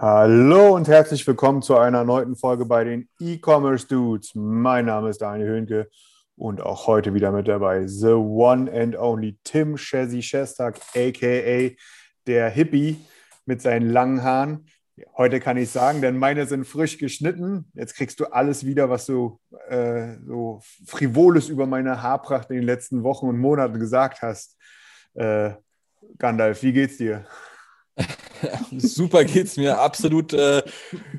Hallo und herzlich willkommen zu einer neuen Folge bei den E-Commerce Dudes. Mein Name ist Daniel Höhnke und auch heute wieder mit dabei The One and Only Tim Shazzy Shestak, aka der Hippie mit seinen langen Haaren. Heute kann ich sagen, denn meine sind frisch geschnitten. Jetzt kriegst du alles wieder, was du äh, so frivoles über meine Haarpracht in den letzten Wochen und Monaten gesagt hast. Äh, Gandalf, wie geht's dir? Super geht's mir. Absolut äh,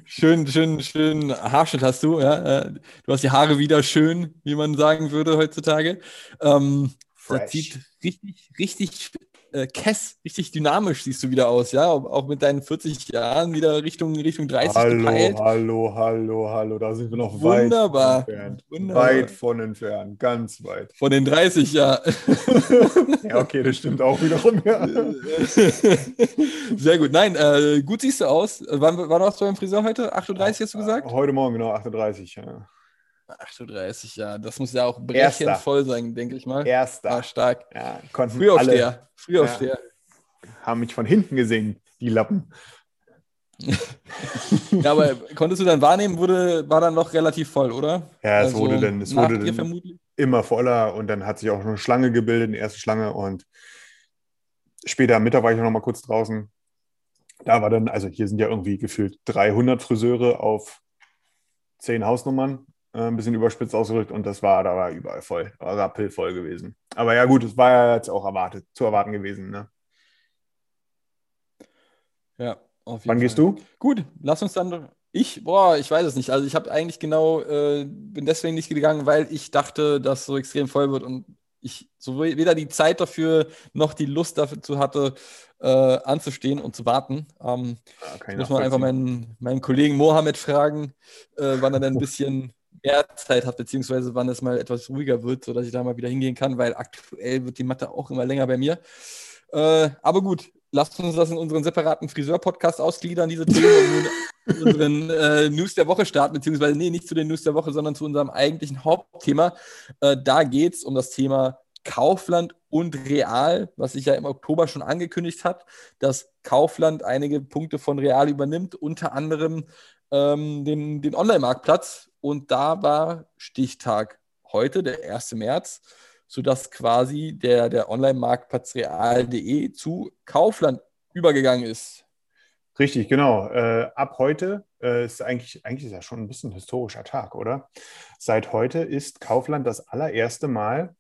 schön, schön, schön Haarschnitt hast du. Ja? Äh, Du hast die Haare wieder schön, wie man sagen würde heutzutage. Ähm, das sieht richtig, richtig äh, kess, richtig dynamisch siehst du wieder aus, ja. Auch mit deinen 40 Jahren wieder Richtung, Richtung 30 Hallo, gepeilt. hallo, hallo, hallo. Da sind wir noch Wunderbar. weit von entfernt. Wunderbar. Weit von entfernt, ganz weit. Von den 30, ja. Ja, okay, das stimmt auch wiederum. Ja. Sehr gut. Nein, äh, gut siehst du aus. Wann, wann warst du beim Friseur heute? 38 hast du gesagt? Heute Morgen, genau, 38. Ja. 38, ja. Das muss ja auch Erster. brechend voll sein, denke ich mal. Erster. Ah, stark. Ja, konnten Frühaufsteher. alle, Frühaufsteher. haben mich von hinten gesehen, die Lappen. Ja, aber konntest du dann wahrnehmen, wurde, war dann noch relativ voll, oder? Ja, es Also wurde dann, es wurde dann immer voller und dann hat sich auch eine Schlange gebildet, eine erste Schlange und später am Mittag war ich noch mal kurz draußen. Da war dann, also hier sind ja irgendwie gefühlt 300 Friseure auf 10 Hausnummern, ein bisschen überspitzt ausgerückt und das war, da war überall voll, war rappelvoll gewesen. Aber ja gut, es war ja jetzt auch erwartet, zu erwarten gewesen. Ne? Ja, auf jeden Wann Fall. gehst du? Gut, lass uns dann. Ich, boah, ich weiß es nicht. Also ich habe eigentlich genau, äh, bin deswegen nicht gegangen, weil ich dachte, dass so extrem voll wird und ich so weder die Zeit dafür noch die Lust dazu hatte, äh, anzustehen und zu warten. Ähm, Ja, ich muss man einfach meinen, meinen Kollegen Mohammed fragen, äh, wann er dann ein bisschen mehr Zeit hat, beziehungsweise wann es mal etwas ruhiger wird, sodass ich da mal wieder hingehen kann, weil aktuell wird die Matte auch immer länger bei mir. Äh, aber gut, lasst uns das in unseren separaten Friseur-Podcast ausgliedern, diese Themen, und unseren äh, News der Woche starten, beziehungsweise nee, nicht zu den News der Woche, sondern zu unserem eigentlichen Hauptthema. Äh, da geht es um das Thema Kaufland und Real, was sich ja im Oktober schon angekündigt hat, dass Kaufland einige Punkte von Real übernimmt, unter anderem ähm, den, den Online-Marktplatz. Und da war Stichtag heute, der 1. März, sodass quasi der, der Online-Marktplatz real.de zu Kaufland übergegangen ist. Richtig, genau. Äh, ab heute äh, ist eigentlich, eigentlich ist ja schon ein bisschen ein historischer Tag, oder? Seit heute ist Kaufland das allererste Mal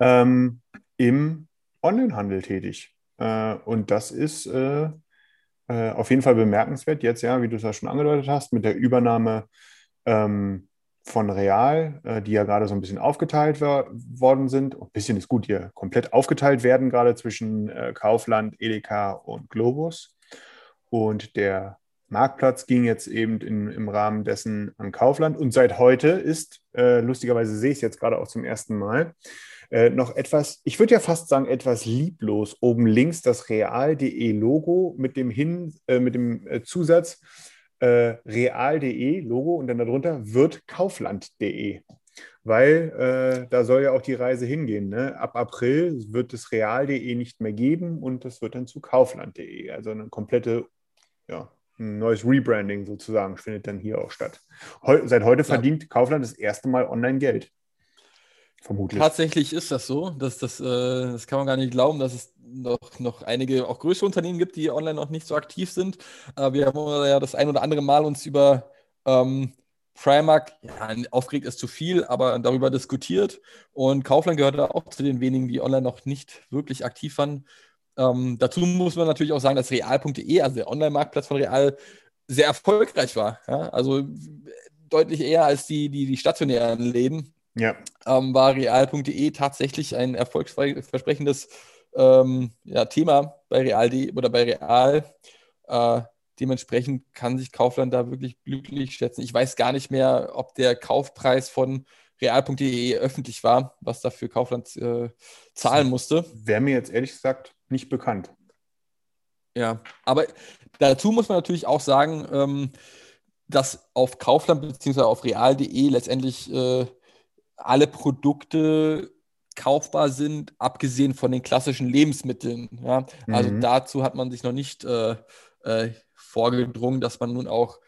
ähm, im Onlinehandel tätig. Äh, und das ist äh, äh, auf jeden Fall bemerkenswert jetzt, ja, wie du es ja schon angedeutet hast, mit der Übernahme ähm, von Real, äh, die ja gerade so ein bisschen aufgeteilt worden sind. Ein bisschen ist gut, ja komplett aufgeteilt werden, gerade zwischen äh, Kaufland, Edeka und Globus. Und der Marktplatz ging jetzt eben in, im Rahmen dessen an Kaufland. Und seit heute ist, äh, lustigerweise sehe ich es jetzt gerade auch zum ersten Mal, äh, noch etwas, ich würde ja fast sagen, etwas lieblos oben links das real.de Logo mit dem, Hin, äh, mit dem äh, Zusatz äh, real.de Logo und dann darunter wird kaufland.de. Weil äh, da soll ja auch die Reise hingehen. Ne? Ab April wird es real.de nicht mehr geben und es wird dann zu kaufland.de. Also eine komplette, ja, ein neues Rebranding sozusagen findet dann hier auch statt. Heu seit heute verdient Kaufland das erste Mal online Geld. Vermutlich. Tatsächlich ist das so. Das, das, äh, das kann man gar nicht glauben, dass es noch, noch einige auch größere Unternehmen gibt, die online noch nicht so aktiv sind. Äh, wir haben ja das ein oder andere Mal uns über ähm, Primark, ja, aufgeregt ist zu viel, aber darüber diskutiert. Und Kaufland gehört da auch zu den wenigen, die online noch nicht wirklich aktiv waren. Ähm, dazu muss man natürlich auch sagen, dass real.de, also der Online-Marktplatz von Real, sehr erfolgreich war. Ja? Also deutlich eher als die, die, die stationären Läden. Ja. ähm, war real.de tatsächlich ein erfolgsversprechendes ähm, ja, Thema bei real.de oder bei Real. Äh, dementsprechend kann sich Kaufland da wirklich glücklich schätzen. Ich weiß gar nicht mehr, ob der Kaufpreis von real.de öffentlich war, was dafür Kaufland äh, zahlen musste. Wäre mir jetzt ehrlich gesagt nicht bekannt. Ja, aber dazu muss man natürlich auch sagen, ähm, dass auf Kaufland bzw. auf real.de letztendlich äh, alle Produkte kaufbar sind, abgesehen von den klassischen Lebensmitteln. Ja? Also Mhm. dazu hat man sich noch nicht äh, äh, vorgedrungen, dass man nun auch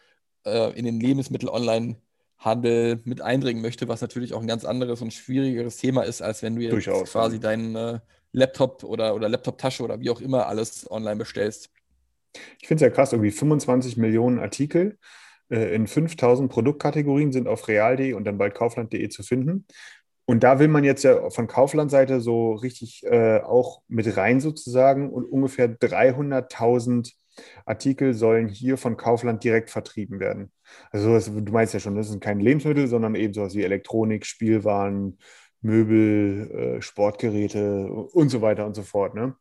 äh, in den Lebensmittel-Online-Handel mit eindringen möchte, was natürlich auch ein ganz anderes und schwierigeres Thema ist, als wenn du jetzt Durchaus, quasi ja. deinen äh, Laptop oder, oder Laptop-Tasche oder wie auch immer alles online bestellst. Ich finde es ja krass, irgendwie 25 Millionen Artikel in 5000 Produktkategorien sind auf real.de und dann bald kaufland.de zu finden. Und da will man jetzt ja von Kaufland-Seite so richtig äh, auch mit rein sozusagen und ungefähr 300.000 Artikel sollen hier von Kaufland direkt vertrieben werden. Also sowas, du meinst ja schon, das sind keine Lebensmittel, sondern eben sowas wie Elektronik, Spielwaren, Möbel, äh, Sportgeräte und so weiter und so fort. Ne?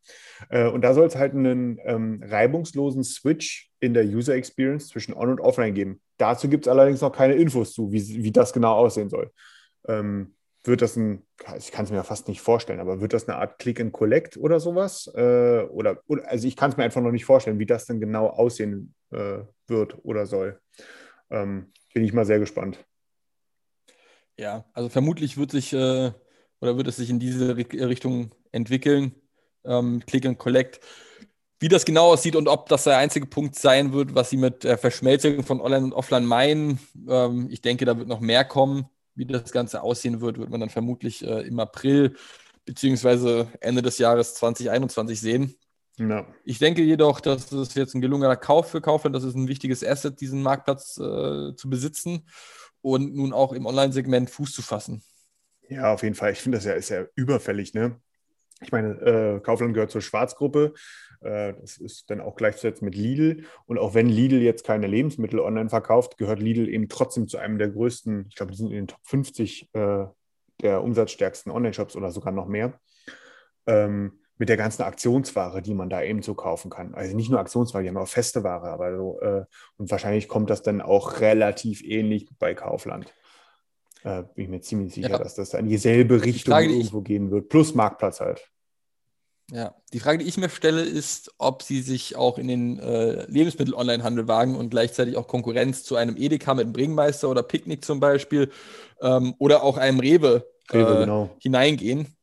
Äh, und da soll es halt einen ähm, reibungslosen Switch in der User Experience zwischen On- und Offline geben. Dazu gibt es allerdings noch keine Infos zu, wie, wie das genau aussehen soll. Ähm, wird das ein, ich kann es mir fast nicht vorstellen, aber wird das eine Art Click and Collect oder sowas? Äh, oder, oder, also ich kann es mir einfach noch nicht vorstellen, wie das denn genau aussehen äh, wird oder soll. Ähm, bin ich mal sehr gespannt. Ja, also vermutlich wird sich äh, oder wird es sich in diese Ri- Richtung entwickeln. Ähm, Click and Collect. Wie das genau aussieht und ob das der einzige Punkt sein wird, was sie mit der Verschmelzung von Online und Offline meinen, ähm, ich denke, da wird noch mehr kommen. Wie das Ganze aussehen wird, wird man dann vermutlich äh, im April beziehungsweise Ende des Jahres 2021 sehen. Ja. Ich denke jedoch, dass es jetzt ein gelungener Kauf für Kaufland, das ist ein wichtiges Asset, diesen Marktplatz äh, zu besitzen und nun auch im Online-Segment Fuß zu fassen. Ja, auf jeden Fall. Ich finde das ja, ist ja überfällig, ne? Ich meine, äh, Kaufland gehört zur Schwarzgruppe. Äh, das ist dann auch gleichzusetzen mit Lidl. Und auch wenn Lidl jetzt keine Lebensmittel online verkauft, gehört Lidl eben trotzdem zu einem der größten, ich glaube, die sind in den Top 50 äh, der umsatzstärksten Online-Shops oder sogar noch mehr. Ähm, mit der ganzen Aktionsware, die man da eben so kaufen kann. Also nicht nur Aktionsware, die haben auch feste Ware, aber so, äh, und wahrscheinlich kommt das dann auch relativ ähnlich bei Kaufland. Äh, bin ich mir ziemlich sicher, Ja. dass das in dieselbe Richtung Frage, die ich- irgendwo gehen wird. Plus Marktplatz halt. Ja, die Frage, die ich mir stelle, ist, ob sie sich auch in den äh, Lebensmittel-Online-Handel wagen und gleichzeitig auch Konkurrenz zu einem Edeka mit einem Bringmeister oder Picknick zum Beispiel ähm, oder auch einem Rewe, Rewe, äh, genau. hineingehen.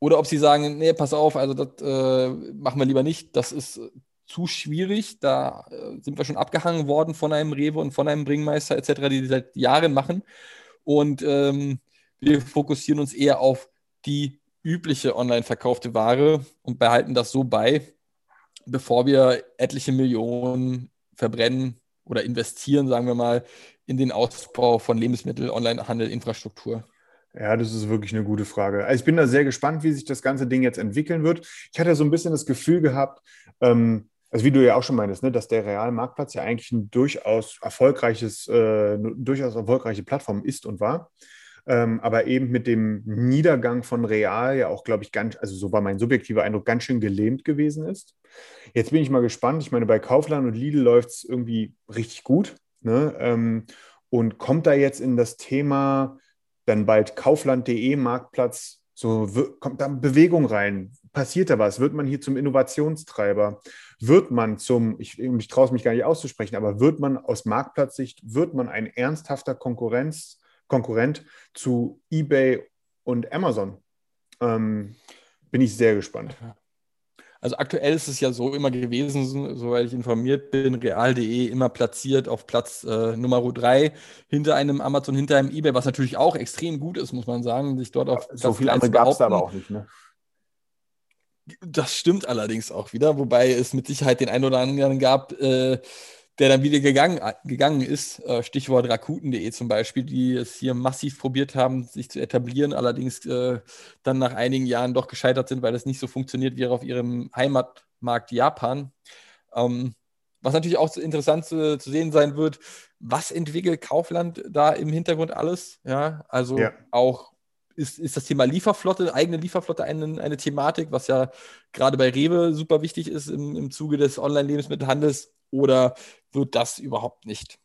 Oder ob sie sagen, nee, pass auf, also das äh, machen wir lieber nicht, das ist äh, zu schwierig, da äh, sind wir schon abgehangen worden von einem Rewe und von einem Bringmeister etc., die das seit Jahren machen. Und ähm, wir fokussieren uns eher auf die übliche online verkaufte Ware und behalten das so bei, bevor wir etliche Millionen verbrennen oder investieren, sagen wir mal, in den Ausbau von Lebensmittel-Online-Handel-Infrastruktur. Ja, das ist wirklich eine gute Frage. Also ich bin da sehr gespannt, wie sich das ganze Ding jetzt entwickeln wird. Ich hatte so ein bisschen das Gefühl gehabt, ähm, also wie du ja auch schon meintest, ne, dass der Realmarktplatz ja eigentlich ein durchaus erfolgreiches, äh, durchaus erfolgreiche Plattform ist und war. Ähm, aber eben mit dem Niedergang von Real ja auch, glaube ich, ganz, also so war mein subjektiver Eindruck, ganz schön gelähmt gewesen ist. Jetzt bin ich mal gespannt. Ich meine, bei Kaufland und Lidl läuft es irgendwie richtig gut. Ne? Ähm, und kommt da jetzt in das Thema dann bald Kaufland.de Marktplatz, so kommt da Bewegung rein? Passiert da was? Wird man hier zum Innovationstreiber? Wird man zum, ich, ich traue es mich gar nicht auszusprechen, aber wird man aus Marktplatzsicht, wird man ein ernsthafter Konkurrenz, Konkurrent zu eBay und Amazon? Ähm, bin ich sehr gespannt. Also aktuell ist es ja so immer gewesen, so- soweit ich informiert bin, real.de immer platziert auf Platz äh, Nummer 3 hinter einem Amazon, hinter einem eBay, was natürlich auch extrem gut ist, muss man sagen, sich dort auf So Platz viele drei andere gab es aber auch nicht. Ne? Das stimmt allerdings auch wieder, wobei es mit Sicherheit den einen oder anderen gab, äh, der dann wieder gegangen, gegangen ist. Äh, Stichwort Rakuten.de zum Beispiel, die es hier massiv probiert haben, sich zu etablieren, allerdings äh, dann nach einigen Jahren doch gescheitert sind, weil es nicht so funktioniert wie auf ihrem Heimatmarkt Japan. Ähm, was natürlich auch interessant zu, zu sehen sein wird, was entwickelt Kaufland da im Hintergrund alles? Ja, also Ja. auch ist, ist das Thema Lieferflotte, eigene Lieferflotte eine, eine Thematik, was ja gerade bei Rewe super wichtig ist im, im Zuge des Online-Lebensmittelhandels oder wird das überhaupt nicht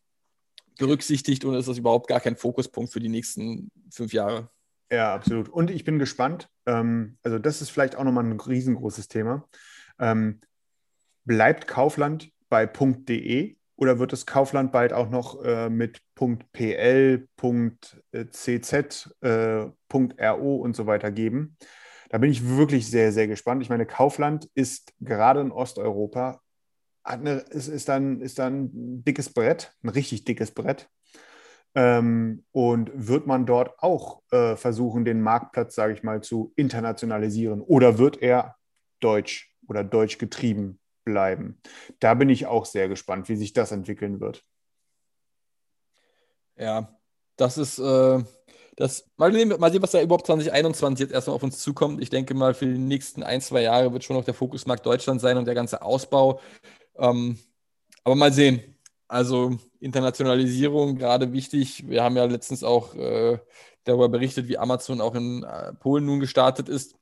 berücksichtigt und ist das überhaupt gar kein Fokuspunkt für die nächsten fünf Jahre? Ja, absolut. Und ich bin gespannt. Ähm, also, das ist vielleicht auch nochmal ein riesengroßes Thema. Ähm, bleibt Kaufland bei .de oder wird es Kaufland bald auch noch äh, mit .pl, .cz, äh, .ro und so weiter geben? Da bin ich wirklich sehr, sehr gespannt. Ich meine, Kaufland ist gerade in Osteuropa, eine, ist, ist, dann, ist dann ein dickes Brett, ein richtig dickes Brett. Ähm, und wird man dort auch äh, versuchen, den Marktplatz, sage ich mal, zu internationalisieren? Oder wird er deutsch oder deutsch getrieben bleiben? Da bin ich auch sehr gespannt, wie sich das entwickeln wird. Ja, das ist, äh, das, mal sehen, mal sehen, was da überhaupt 2021 jetzt erstmal auf uns zukommt. Ich denke mal, für die nächsten ein, zwei Jahre wird schon noch der Fokusmarkt Deutschland sein und der ganze Ausbau. Ähm, aber mal sehen. Also Internationalisierung gerade wichtig. Wir haben ja letztens auch äh, darüber berichtet, wie Amazon auch in äh, Polen nun gestartet ist,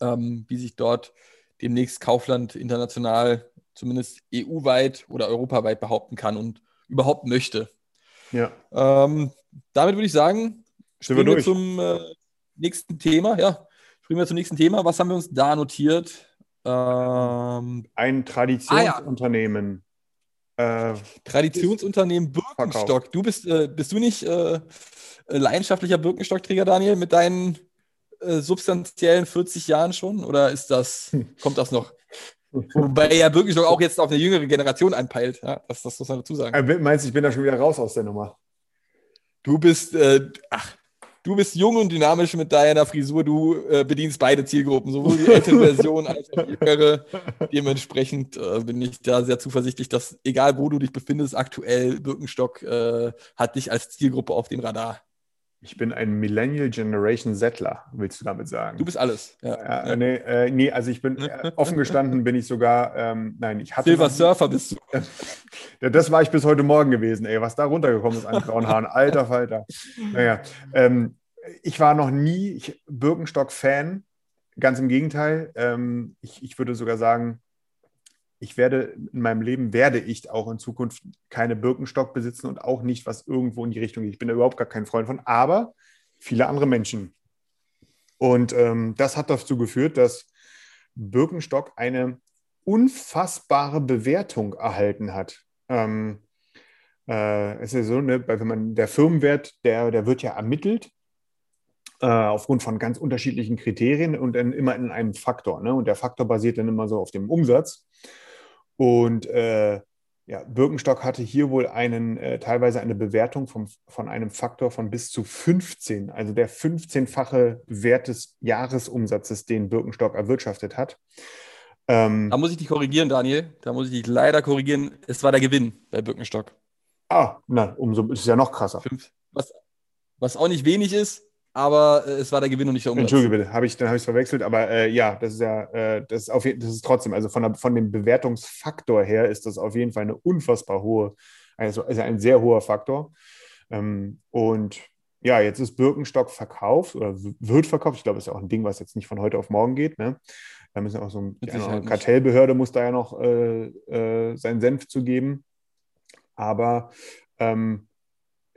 ähm, wie sich dort demnächst Kaufland international, zumindest EU-weit oder europaweit behaupten kann und überhaupt möchte. Ja. Ähm, damit würde ich sagen, wir springen wir durch? zum äh, nächsten Thema. Ja, springen wir zum nächsten Thema. Was haben wir uns da notiert? Ähm, Ein Traditionsunternehmen. Äh, Traditionsunternehmen Birkenstock. Du bist, äh, bist du nicht äh, leidenschaftlicher Birkenstockträger, Daniel, mit deinen äh, substanziellen 40 Jahren schon? Oder ist das, kommt das noch? Wobei ja Birkenstock auch jetzt auf eine jüngere Generation anpeilt. Ja, das, das muss man dazu sagen. äh, meinst du, ich bin da schon wieder raus aus der Nummer? Du bist, äh, ach, du bist jung und dynamisch mit deiner Frisur. Du äh, bedienst beide Zielgruppen, sowohl die ältere Version als auch die jüngere. Dementsprechend äh, bin ich da sehr zuversichtlich, dass egal wo du dich befindest, aktuell Birkenstock äh, hat dich als Zielgruppe auf dem Radar. Ich bin ein Millennial Generation Settler, willst du damit sagen? Du bist alles. Ja. Ja, äh, nee, äh, nee, also ich bin äh, offen gestanden, bin ich sogar, ähm, nein, ich hatte. Silver Surfer bist du. Ja, das war ich bis heute Morgen gewesen, ey, was da runtergekommen ist an grauen Haaren. Alter Falter. Naja, ähm, ich war noch nie Birkenstock-Fan. Ganz im Gegenteil. Ähm, ich, ich würde sogar sagen, ich werde in meinem Leben werde ich auch in Zukunft keine Birkenstock besitzen und auch nicht, was irgendwo in die Richtung geht. Ich bin da überhaupt gar kein Freund von, aber viele andere Menschen. Und ähm, das hat dazu geführt, dass Birkenstock eine unfassbare Bewertung erhalten hat. Ähm, äh, es ist so, ne, wenn man der Firmenwert, der, der wird ja ermittelt äh, aufgrund von ganz unterschiedlichen Kriterien und dann immer in einem Faktor. Ne? Und der Faktor basiert dann immer so auf dem Umsatz. Und äh, ja, Birkenstock hatte hier wohl einen, äh, teilweise eine Bewertung vom, von einem Faktor von bis zu 15, also der 15-fache Wert des Jahresumsatzes, den Birkenstock erwirtschaftet hat. Ähm, Da muss ich dich korrigieren, Daniel. Da muss ich dich leider korrigieren. Es war der Gewinn bei Birkenstock. ah, na, umso ist es ja noch krasser. Fünf. Was, was auch nicht wenig ist, aber äh, es war der Gewinn und nicht der Umsatz. Entschuldige bitte, habe ich, dann habe ich es verwechselt, aber äh, ja, das ist ja, äh, das ist auf das ist trotzdem, also von, der, von dem Bewertungsfaktor her ist das auf jeden Fall eine unfassbar hohe, also, also ein sehr hoher Faktor. Ähm, und ja, jetzt ist Birkenstock verkauft oder wird verkauft. Ich glaube, das ist ja auch ein Ding, was jetzt nicht von heute auf morgen geht. Ne? Da müssen auch so ein, die eine. Kartellbehörde muss da ja noch äh, äh, seinen Senf zu geben. Aber ähm,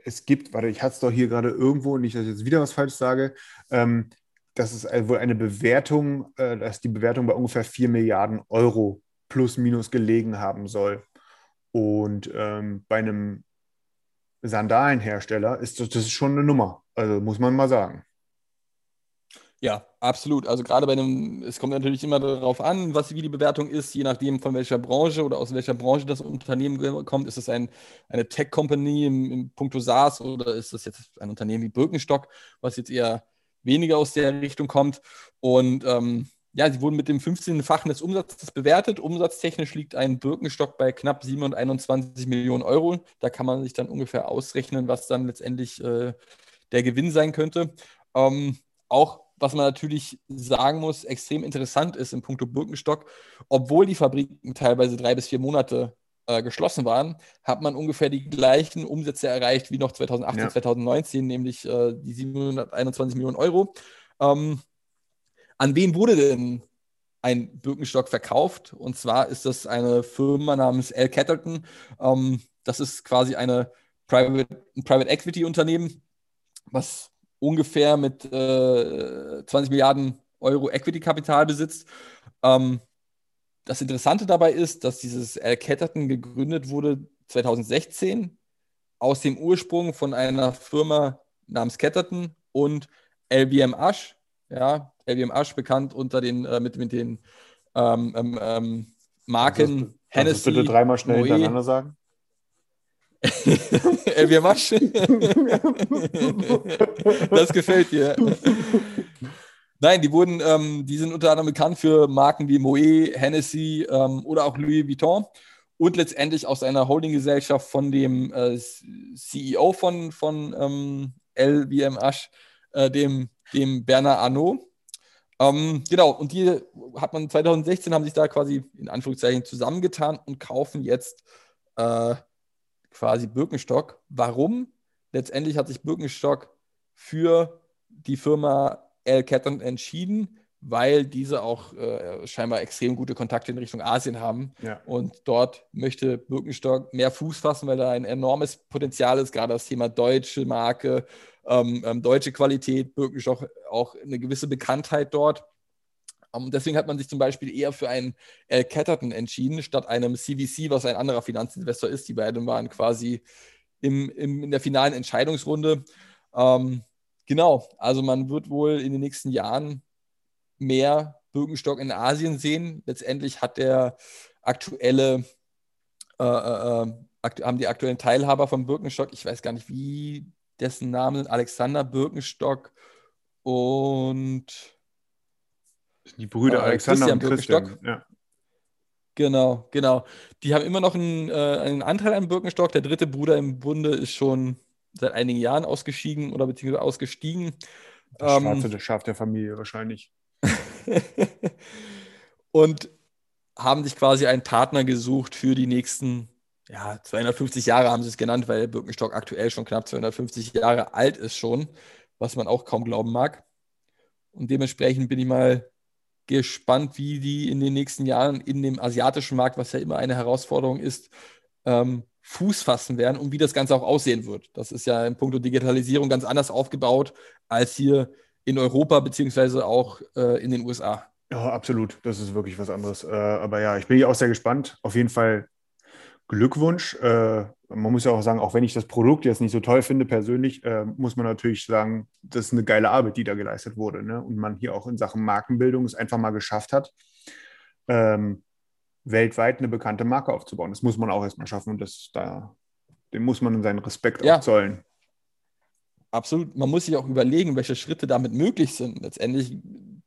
es gibt, warte, ich hatte es doch hier gerade irgendwo, nicht, dass ich jetzt wieder was falsch sage, ähm, dass es wohl eine Bewertung, äh, dass die Bewertung bei ungefähr 4 Milliarden Euro plus minus gelegen haben soll. Und ähm, bei einem Sandalenhersteller ist das, das ist schon eine Nummer. Also muss man mal sagen. Ja, absolut. Also gerade bei einem, es kommt natürlich immer darauf an, was wie die Bewertung ist, je nachdem von welcher Branche oder aus welcher Branche das Unternehmen kommt. Ist es ein, eine Tech-Company im, im Punkto SaaS oder ist das jetzt ein Unternehmen wie Birkenstock, was jetzt eher weniger aus der Richtung kommt? Und ähm, ja, sie wurden mit dem 15-fachen des Umsatzes bewertet. Umsatztechnisch liegt ein Birkenstock bei knapp 27 Millionen Euro. Da kann man sich dann ungefähr ausrechnen, was dann letztendlich äh, der Gewinn sein könnte. Ähm, auch was man natürlich sagen muss, extrem interessant ist im Punkto Birkenstock, obwohl die Fabriken teilweise drei bis vier Monate äh, geschlossen waren, hat man ungefähr die gleichen Umsätze erreicht wie noch 2018, Ja. 2019, nämlich äh, die 721 Millionen Euro. Ähm, an wen wurde denn ein Birkenstock verkauft? Und zwar ist das eine Firma namens L. Catterton. Ähm, das ist quasi eine Private, ein Private Equity Unternehmen, was ungefähr mit äh, 20 Milliarden Euro Equity-Kapital besitzt. Ähm, das Interessante dabei ist, dass dieses L. Catterton gegründet wurde 2016 aus dem Ursprung von einer Firma namens Catterton und LBM Asch. Ja, LBM Asch bekannt unter den, äh, mit, mit den ähm, ähm, ähm, Marken Kannst du Hennessy. bitte dreimal schnell Moët. hintereinander sagen? LBM Asch. das gefällt dir. Nein, die wurden, ähm, die sind unter anderem bekannt für Marken wie Moët, Hennessy ähm, oder auch Louis Vuitton und letztendlich aus einer Holdinggesellschaft von dem äh, CEO von, von ähm, LBM Asch, äh, dem, dem Bernard Arnault. Ähm, genau, und die hat man 2016 haben sich da quasi in Anführungszeichen zusammengetan und kaufen jetzt äh, quasi Birkenstock. Warum? Letztendlich hat sich Birkenstock für die Firma L. Catton entschieden, weil diese auch äh, scheinbar extrem gute Kontakte in Richtung Asien haben. Ja. Und dort möchte Birkenstock mehr Fuß fassen, weil da ein enormes Potenzial ist, gerade das Thema deutsche Marke, ähm, ähm, deutsche Qualität, Birkenstock auch eine gewisse Bekanntheit dort. Um, deswegen hat man sich zum Beispiel eher für einen L. Catterton entschieden, statt einem CVC, was ein anderer Finanzinvestor ist. Die beiden waren quasi im, im, in der finalen Entscheidungsrunde. Ähm, genau, also man wird wohl in den nächsten Jahren mehr Birkenstock in Asien sehen. Letztendlich hat der aktuelle, äh, äh, aktu haben die aktuellen Teilhaber von Birkenstock, ich weiß gar nicht, wie dessen Namen sind, Alexander Birkenstock und Die Brüder Äh, Alexander Christian und Christian. Birkenstock. Ja. Genau, genau. Die haben immer noch einen, äh, einen Anteil am Birkenstock. Der dritte Bruder im Bunde ist schon seit einigen Jahren ausgeschieden oder beziehungsweise ausgestiegen. Das Ähm, schwarze Schaf der Familie wahrscheinlich. und haben sich quasi einen Partner gesucht für die nächsten, ja, 250 Jahre haben sie es genannt, weil Birkenstock aktuell schon knapp 250 Jahre alt ist schon, was man auch kaum glauben mag. Und dementsprechend bin ich mal gespannt, wie die in den nächsten Jahren in dem asiatischen Markt, was ja immer eine Herausforderung ist, ähm, Fuß fassen werden und wie das Ganze auch aussehen wird. Das ist ja in puncto Digitalisierung ganz anders aufgebaut als hier in Europa beziehungsweise auch äh, in den USA. Ja, absolut. Das ist wirklich was anderes. Äh, aber ja, ich bin ja auch sehr gespannt. Auf jeden Fall Glückwunsch. Äh, man muss ja auch sagen, auch wenn ich das Produkt jetzt nicht so toll finde persönlich, äh, muss man natürlich sagen, das ist eine geile Arbeit, die da geleistet wurde. Ne? Und man hier auch in Sachen Markenbildung es einfach mal geschafft hat, ähm, weltweit eine bekannte Marke aufzubauen. Das muss man auch erstmal schaffen und das da, dem muss man seinen Respekt Ja. auch zollen. Absolut. Man muss sich auch überlegen, welche Schritte damit möglich sind. Letztendlich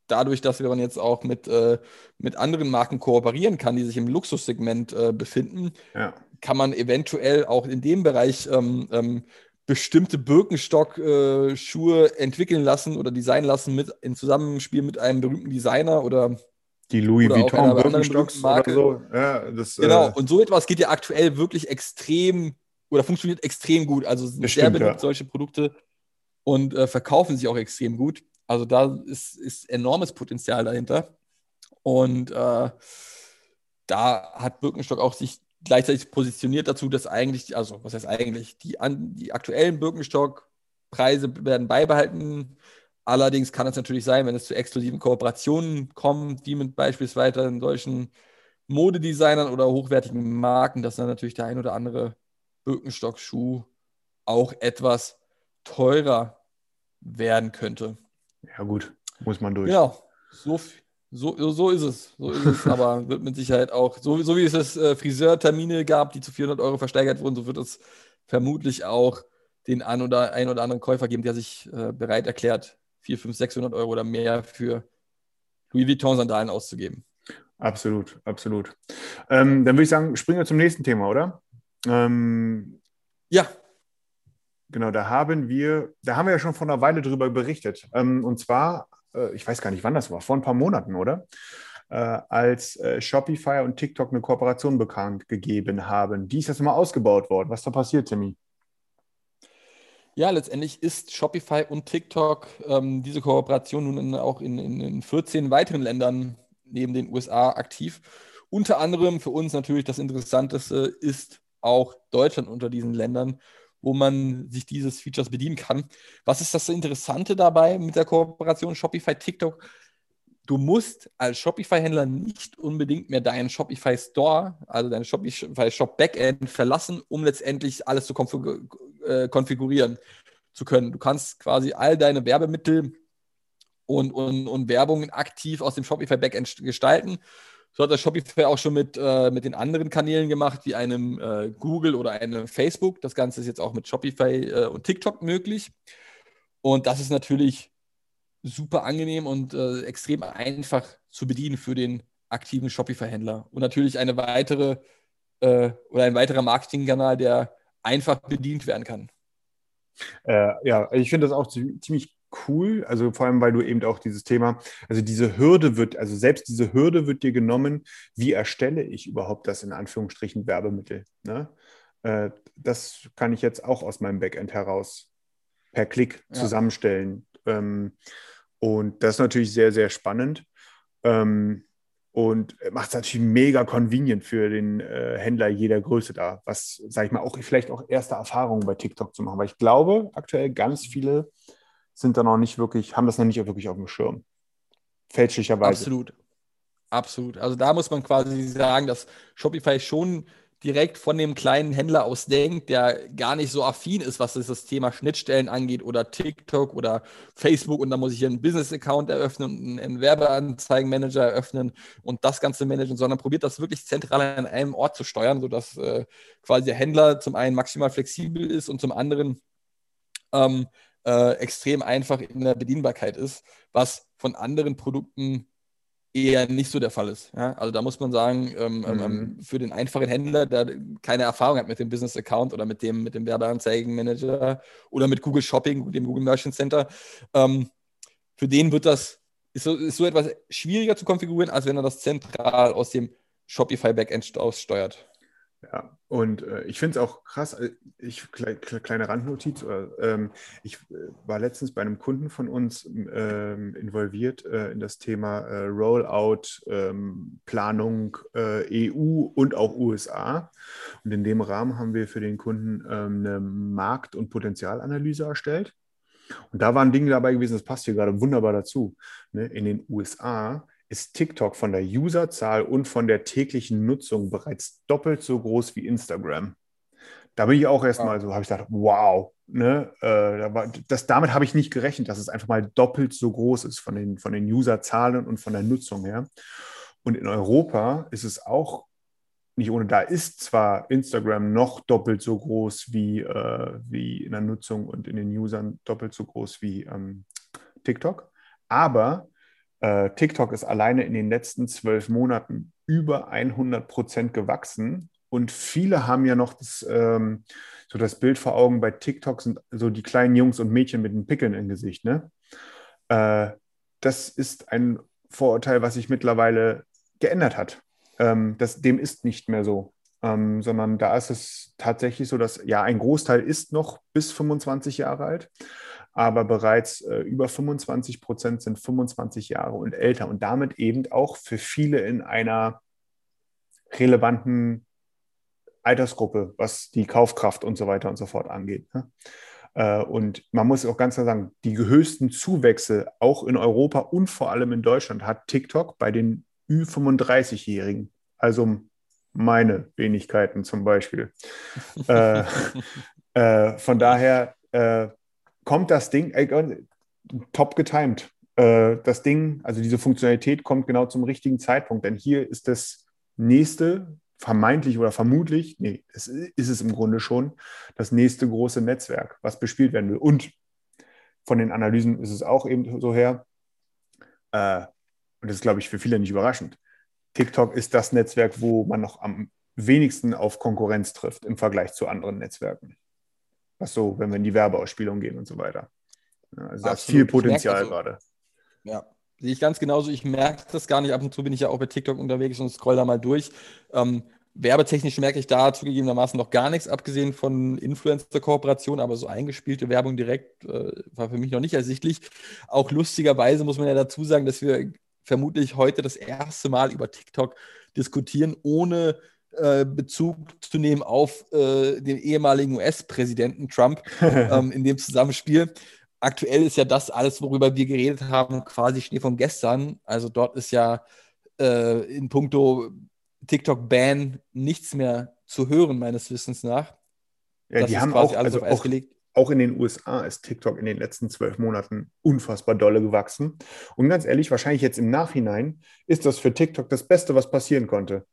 dadurch, dass wir dann jetzt auch mit, äh, mit anderen Marken kooperieren kann, die sich im Luxussegment äh, befinden, Ja. kann man eventuell auch in dem Bereich ähm, ähm, bestimmte Birkenstock-Schuhe entwickeln lassen oder designen lassen mit in Zusammenspiel mit einem berühmten Designer oder Die Louis Oder einer Vuitton anderen Birkenstocks Marke. so. Ja, das, Genau, äh, und so etwas geht ja aktuell wirklich extrem oder funktioniert extrem gut. Also sind sehr stimmt, beliebt ja. solche Produkte und äh, verkaufen sich auch extrem gut. Also da ist, ist enormes Potenzial dahinter. Und äh, da hat Birkenstock auch sich gleichzeitig positioniert dazu, dass eigentlich, also was heißt eigentlich, die, an, die aktuellen Birkenstock-Preise werden beibehalten. Allerdings kann es natürlich sein, wenn es zu exklusiven Kooperationen kommt, wie mit beispielsweise solchen Modedesignern oder hochwertigen Marken, dass dann natürlich der ein oder andere Birkenstock-Schuh auch etwas teurer werden könnte. Ja, gut, muss man durch. Genau, so, so, so ist es. So ist es, aber wird mit Sicherheit auch, so, so wie es äh, Friseurtermine gab, die zu 400 Euro versteigert wurden, so wird es vermutlich auch den ein oder, ein oder anderen Käufer geben, der sich äh, bereit erklärt, 400, 500, 600 Euro oder mehr für Louis Vuitton-Sandalen auszugeben. Absolut, absolut. Ähm, dann würde ich sagen, springen wir zum nächsten Thema, oder? Ähm, Ja, genau, da haben wir, da haben wir ja schon vor einer Weile drüber berichtet. Ähm, und zwar, äh, ich weiß gar nicht, wann das war, vor ein paar Monaten, oder? äh, als äh, Shopify und TikTok eine Kooperation bekannt gegeben haben. Die ist jetzt mal ausgebaut worden. Was da passiert, Timmy? Ja, letztendlich ist Shopify und TikTok ähm, diese Kooperation nun in, auch in, in, in 14 weiteren Ländern neben den USA aktiv. Unter anderem für uns natürlich das Interessanteste ist auch Deutschland unter diesen Ländern, wo man sich dieses Features bedienen kann. Was ist das Interessante dabei mit der Kooperation Shopify TikTok? Du musst als Shopify-Händler nicht unbedingt mehr deinen Shopify Store, also deinen Shopify Shop Backend verlassen, um letztendlich alles zu äh, konfigurieren zu können. Du kannst quasi all deine Werbemittel und, und, und Werbungen aktiv aus dem Shopify Backend gestalten. So hat das Shopify auch schon mit, äh, mit den anderen Kanälen gemacht, wie einem äh, Google oder einem Facebook. Das Ganze ist jetzt auch mit Shopify äh, und TikTok möglich. Und das ist natürlich super angenehm und äh, extrem einfach zu bedienen für den aktiven Shopify-Händler. Und natürlich eine weitere äh, oder ein weiterer Marketingkanal, der einfach bedient werden kann. Äh, ja, ich finde das auch ziemlich cool, also vor allem, weil du eben auch dieses Thema, also diese Hürde wird, also selbst diese Hürde wird dir genommen, wie erstelle ich überhaupt das in Anführungsstrichen Werbemittel. Ne? Äh, das kann ich jetzt auch aus meinem Backend heraus per Klick ja. zusammenstellen. Ähm, und das ist natürlich sehr, sehr spannend. Ähm, und macht es natürlich mega convenient für den äh, Händler jeder Größe da, was, sage ich mal, auch vielleicht auch erste Erfahrungen bei TikTok zu machen. Weil ich glaube, aktuell ganz viele sind da noch nicht wirklich, haben das noch nicht wirklich auf dem Schirm. Fälschlicherweise. Absolut. Absolut. Also da muss man quasi sagen, dass Shopify schon direkt von dem kleinen Händler aus denkt, der gar nicht so affin ist, was das Thema Schnittstellen angeht oder TikTok oder Facebook und da muss ich hier einen Business-Account eröffnen und einen Werbeanzeigenmanager eröffnen und das Ganze managen, sondern probiert das wirklich zentral an einem Ort zu steuern, sodass äh, quasi der Händler zum einen maximal flexibel ist und zum anderen ähm, äh, extrem einfach in der Bedienbarkeit ist, was von anderen Produkten eher nicht so der Fall ist. Ja? Also da muss man sagen, ähm, ähm, ähm, mhm. für den einfachen Händler, der keine Erfahrung hat mit dem Business Account oder mit dem, mit dem Werbeanzeigenmanager oder mit Google Shopping, dem Google Merchant Center, ähm, für den wird das, ist so, ist so etwas schwieriger zu konfigurieren, als wenn er das zentral aus dem Shopify Backend aussteuert. Ja, und äh, ich finde es auch krass, äh, ich, kleine, kleine Randnotiz, äh, ähm, ich äh, war letztens bei einem Kunden von uns ähm, involviert äh, in das Thema äh, Rollout, ähm, Planung EU und auch USA. Und in dem Rahmen haben wir für den Kunden ähm, eine Markt- und Potenzialanalyse erstellt. Und da waren Dinge dabei gewesen, das passt hier gerade wunderbar dazu. Ne? In den USA ist TikTok von der Userzahl und von der täglichen Nutzung bereits doppelt so groß wie Instagram. Da bin ich auch erstmal so, habe ich gedacht, wow, ne, äh, das, damit habe ich nicht gerechnet, dass es einfach mal doppelt so groß ist von den, von den Userzahlen und von der Nutzung her. Und in Europa ist es auch nicht ohne, da ist zwar Instagram noch doppelt so groß wie, äh, wie in der Nutzung und in den Usern doppelt so groß wie ähm, TikTok, aber äh, TikTok ist alleine in den letzten zwölf Monaten über 100 Prozent gewachsen. Und viele haben ja noch das, ähm, so das Bild vor Augen, bei TikTok sind so die kleinen Jungs und Mädchen mit den Pickeln im Gesicht. Ne? Äh, das ist ein Vorurteil, was sich mittlerweile geändert hat. Ähm, das, dem ist nicht mehr so. Ähm, sondern da ist es tatsächlich so, dass ja ein Großteil ist noch bis 25 Jahre alt, aber bereits äh, über 25 Prozent sind 25 Jahre und älter und damit eben auch für viele in einer relevanten Altersgruppe, was die Kaufkraft und so weiter und so fort angeht. Ne? Äh, und man muss auch ganz klar sagen, die höchsten Zuwächse auch in Europa und vor allem in Deutschland hat TikTok bei den Ü35-Jährigen, also meine Wenigkeiten zum Beispiel. äh, äh, von daher äh, kommt das Ding, äh, top getimed. Äh, das Ding, also diese Funktionalität kommt genau zum richtigen Zeitpunkt, denn hier ist das nächste, vermeintlich oder vermutlich, nee, es ist es im Grunde schon, das nächste große Netzwerk, was bespielt werden will. Und von den Analysen ist es auch eben so her, äh, und das ist, glaube ich, für viele nicht überraschend. TikTok ist das Netzwerk, wo man noch am wenigsten auf Konkurrenz trifft im Vergleich zu anderen Netzwerken. Was wenn wir in die Werbeausspielung gehen und so weiter. Ja, also da ist viel Potenzial gerade. Ja, Sehe ich ganz genauso. Ich merke das gar nicht. Ab und zu bin ich ja auch bei TikTok unterwegs und scroll da mal durch. Ähm, werbetechnisch merke ich da zugegebenermaßen noch gar nichts, abgesehen von Influencer-Kooperationen, aber so eingespielte Werbung direkt äh, war für mich noch nicht ersichtlich. Auch lustigerweise muss man ja dazu sagen, dass wir vermutlich heute das erste Mal über TikTok diskutieren, ohne äh, Bezug zu nehmen auf äh, den ehemaligen US-Präsidenten Trump ähm, in dem Zusammenspiel aktuell ist ja das alles, worüber wir geredet haben, quasi Schnee von gestern. Also dort ist ja äh, in puncto TikTok-Ban nichts mehr zu hören, meines Wissens nach. Ja, das die haben auch, also auch, auch in den USA ist TikTok in den letzten zwölf Monaten unfassbar dolle gewachsen. Und ganz ehrlich, wahrscheinlich jetzt im Nachhinein ist das für TikTok das Beste, was passieren konnte.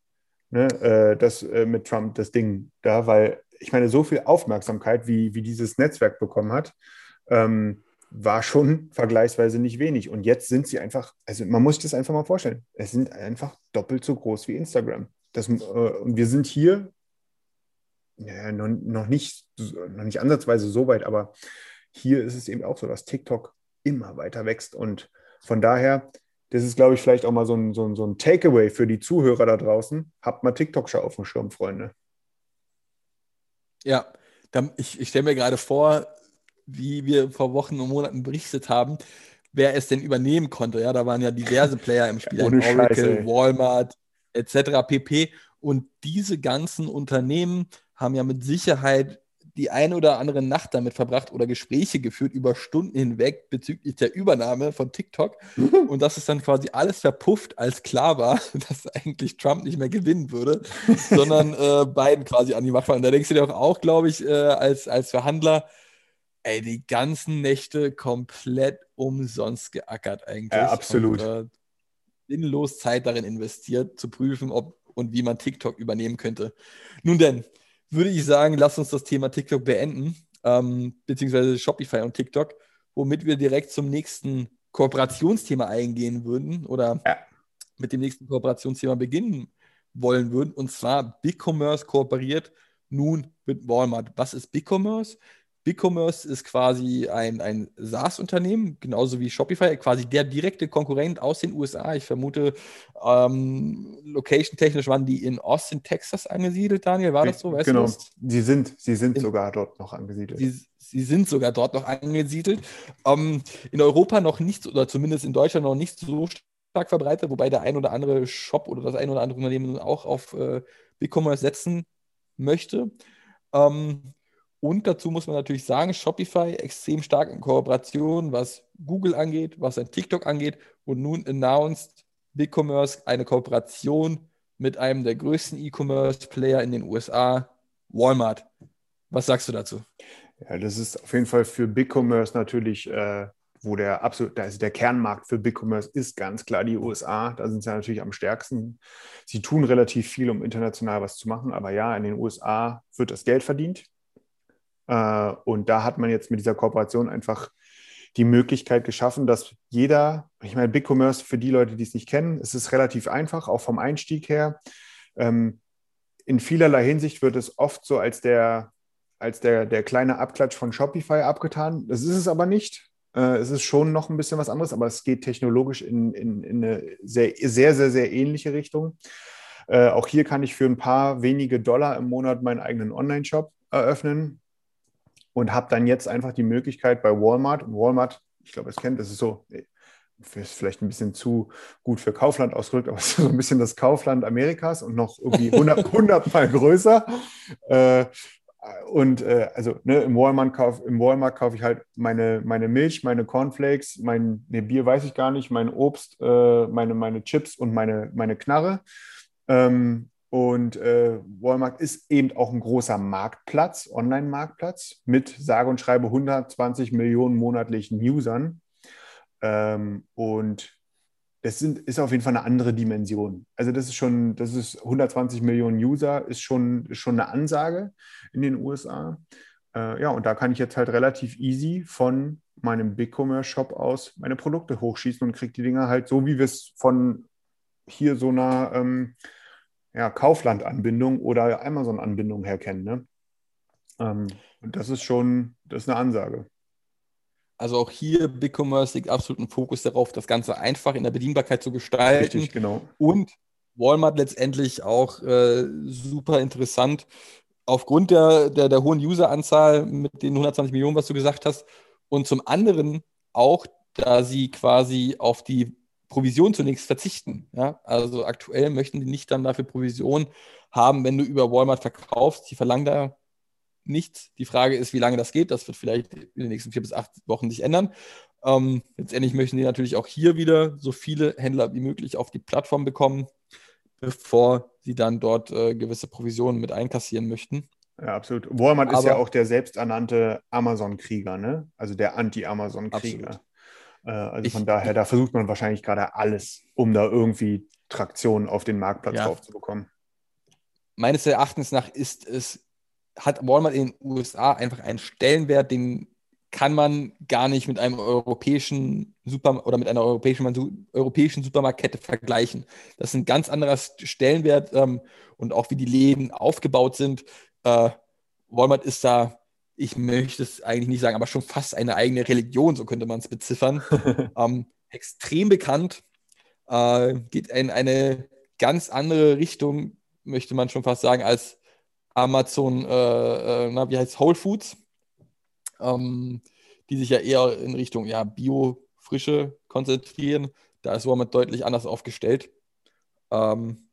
Ne, äh, das äh, mit Trump, das Ding da, weil ich meine, so viel Aufmerksamkeit, wie, wie dieses Netzwerk bekommen hat, ähm, war schon vergleichsweise nicht wenig. Und jetzt sind sie einfach, also man muss sich das einfach mal vorstellen, es sind einfach doppelt so groß wie Instagram. Das, äh, und wir sind hier ja, noch, noch, nicht, noch nicht ansatzweise so weit, aber hier ist es eben auch so, dass TikTok immer weiter wächst. Und von daher, das ist, glaube ich, vielleicht auch mal so ein, so ein, so ein Takeaway für die Zuhörer da draußen. Habt mal TikTok schon auf dem Schirm, Freunde. Ja, ich, ich stelle mir gerade vor, wie wir vor Wochen und Monaten berichtet haben, wer es denn übernehmen konnte. Ja, da waren ja diverse Player im Spiel, Ohne Oracle, Scheiße, Walmart etc. pp. Und diese ganzen Unternehmen haben ja mit Sicherheit die eine oder andere Nacht damit verbracht oder Gespräche geführt über Stunden hinweg bezüglich der Übernahme von TikTok. Und das ist dann quasi alles verpufft, als klar war, dass eigentlich Trump nicht mehr gewinnen würde, sondern äh, Biden quasi an die Macht fallen. Da denkst du dir auch, auch glaube ich, äh, als, als Verhandler, ey, die ganzen Nächte komplett umsonst geackert eigentlich. Ja, absolut. Und, äh, sinnlos Zeit darin investiert, zu prüfen, ob und wie man TikTok übernehmen könnte. Nun denn, würde ich sagen, lass uns das Thema TikTok beenden, ähm, beziehungsweise Shopify und TikTok, womit wir direkt zum nächsten Kooperationsthema eingehen würden oder ja. mit dem nächsten Kooperationsthema beginnen wollen würden. Und zwar BigCommerce kooperiert nun mit Walmart. Was ist BigCommerce? BigCommerce ist quasi ein, ein SaaS-Unternehmen, genauso wie Shopify, quasi der direkte Konkurrent aus den USA. Ich vermute, ähm, location-technisch waren die in Austin, Texas angesiedelt, Daniel. War das so? Weißt genau, sie sind, sie sind in, sogar dort noch angesiedelt. Sie, sie sind sogar dort noch angesiedelt. Ähm, in Europa noch nicht, oder zumindest in Deutschland noch nicht so stark verbreitet, wobei der ein oder andere Shop oder das ein oder andere Unternehmen auch auf äh, BigCommerce setzen möchte. Ähm, und dazu muss man natürlich sagen, Shopify extrem stark in Kooperation, was Google angeht, was ein TikTok angeht. Und nun announced BigCommerce eine Kooperation mit einem der größten E-Commerce-Player in den USA, Walmart. Was sagst du dazu? Ja, das ist auf jeden Fall für BigCommerce natürlich, äh, wo der absolut, ist der Kernmarkt für BigCommerce ist ganz klar die USA. Da sind sie natürlich am stärksten. Sie tun relativ viel, um international was zu machen, aber ja, in den USA wird das Geld verdient. Äh, und da hat man jetzt mit dieser Kooperation einfach die Möglichkeit geschaffen, dass jeder, ich meine, BigCommerce für die Leute, die es nicht kennen, es ist relativ einfach, auch vom Einstieg her. Ähm, in vielerlei Hinsicht wird es oft so als der, als der, der kleine Abklatsch von Shopify abgetan. Das ist es aber nicht. Äh, es ist schon noch ein bisschen was anderes, aber es geht technologisch in, in, in eine sehr, sehr, sehr, sehr ähnliche Richtung. Äh, auch hier kann ich für ein paar wenige Dollar im Monat meinen eigenen Online-Shop eröffnen und habe dann jetzt einfach die Möglichkeit bei Walmart, und Walmart, ich glaube, es kennt, das ist so, ist vielleicht ein bisschen zu gut für Kaufland ausgedrückt, aber es ist so ein bisschen das Kaufland Amerikas und noch irgendwie 100, 100 Mal größer. Äh, und äh, also ne, im, Walmart kauf, kaufe ich halt meine, meine Milch, meine Cornflakes, mein ne, Bier weiß ich gar nicht, mein Obst, äh, meine, meine Chips und meine, meine Knarre. Ähm, und äh, Walmart ist eben auch ein großer Marktplatz, Online-Marktplatz mit sage und schreibe 120 Millionen monatlichen Usern. Ähm, und das sind, ist auf jeden Fall eine andere Dimension. Also das ist schon, das ist 120 Millionen User, ist schon, schon eine Ansage in den USA. Äh, ja, und da kann ich jetzt halt relativ easy von meinem BigCommerce-Shop aus meine Produkte hochschießen und kriege die Dinger halt so, wie wir es von hier so einer ähm, ja, Kaufland-Anbindung oder Amazon-Anbindung herkennen. Ne? Ähm, und das ist schon, das ist eine Ansage. Also auch hier BigCommerce liegt absolut ein Fokus darauf, das Ganze einfach in der Bedienbarkeit zu gestalten. Richtig, genau. Und Walmart letztendlich auch äh, super interessant. Aufgrund der, der, der hohen Useranzahl mit den 120 Millionen, was du gesagt hast. Und zum anderen auch, da sie quasi auf die Provision zunächst verzichten. Ja? Also aktuell möchten die nicht dann dafür Provision haben, wenn du über Walmart verkaufst. Die verlangen da nichts. Die Frage ist, wie lange das geht. Das wird vielleicht in den nächsten vier bis acht Wochen sich ändern. Ähm, letztendlich möchten die natürlich auch hier wieder so viele Händler wie möglich auf die Plattform bekommen, bevor sie dann dort äh, gewisse Provisionen mit einkassieren möchten. Ja, absolut. Walmart Aber, ist ja auch der selbsternannte Amazon-Krieger, ne? Also der Anti-Amazon-Krieger. Äh, also ich, von daher, da versucht man wahrscheinlich gerade alles, um da irgendwie Traktion auf den Marktplatz ja. drauf Meines Erachtens nach ist es, hat Walmart in den USA einfach einen Stellenwert, den kann man gar nicht mit einem europäischen Super oder mit einer europäischen, europäischen Supermarktkette vergleichen. Das ist ein ganz anderer Stellenwert ähm, und auch wie die Läden aufgebaut sind. Äh, Walmart ist da ich möchte es eigentlich nicht sagen, aber schon fast eine eigene Religion, so könnte man es beziffern. ähm, extrem bekannt, äh, geht in eine ganz andere Richtung, möchte man schon fast sagen, als Amazon, äh, äh, na, wie heißt Whole Foods, ähm, die sich ja eher in Richtung ja, Bio-Frische konzentrieren. Da ist Walmart deutlich anders aufgestellt. Ähm,